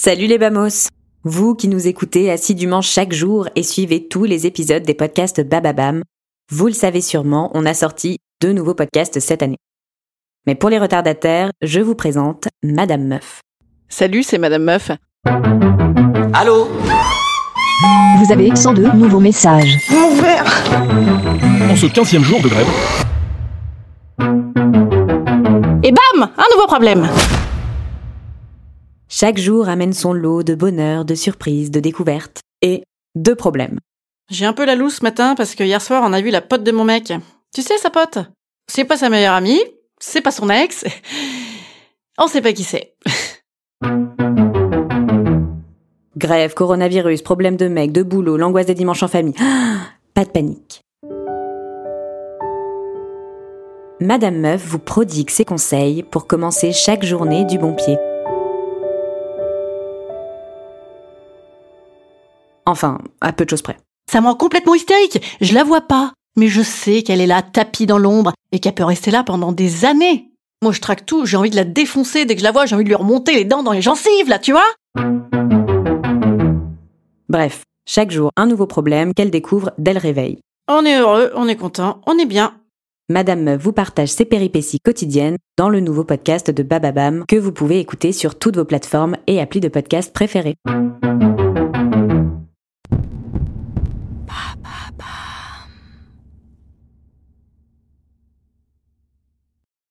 Salut les Bamos Vous qui nous écoutez assidûment chaque jour et suivez tous les épisodes des podcasts Bababam, vous le savez sûrement, on a sorti deux nouveaux podcasts cette année. Mais pour les retardataires, je vous présente Madame Meuf. Salut, c'est Madame Meuf. Allô? Vous avez 102 nouveaux messages. Mon verre En ce 15e jour de grève, Et bam Un nouveau problème Chaque jour amène son lot de bonheur, de surprises, de découvertes et de problèmes. J'ai un peu la loose ce matin parce que hier soir on a vu la pote de mon mec. Tu sais sa pote? C'est pas sa meilleure amie, c'est pas son ex. On sait pas qui c'est. Grève, coronavirus, problème de mec, de boulot, l'angoisse des dimanches en famille. Ah, pas de panique. Madame Meuf vous prodigue ses conseils pour commencer chaque journée du bon pied. Enfin, à peu de choses près. Ça me rend complètement hystérique. Je la vois pas. Mais je sais qu'elle est là, tapie dans l'ombre, et qu'elle peut rester là pendant des années. Moi, je traque tout, j'ai envie de la défoncer dès que je la vois, j'ai envie de lui remonter les dents dans les gencives, là, tu vois Bref, chaque jour un nouveau problème qu'elle découvre dès le réveil. On est heureux, on est content, on est bien. Madame Meuf vous partage ses péripéties quotidiennes dans le nouveau podcast de Bababam que vous pouvez écouter sur toutes vos plateformes et applis de podcast préférés.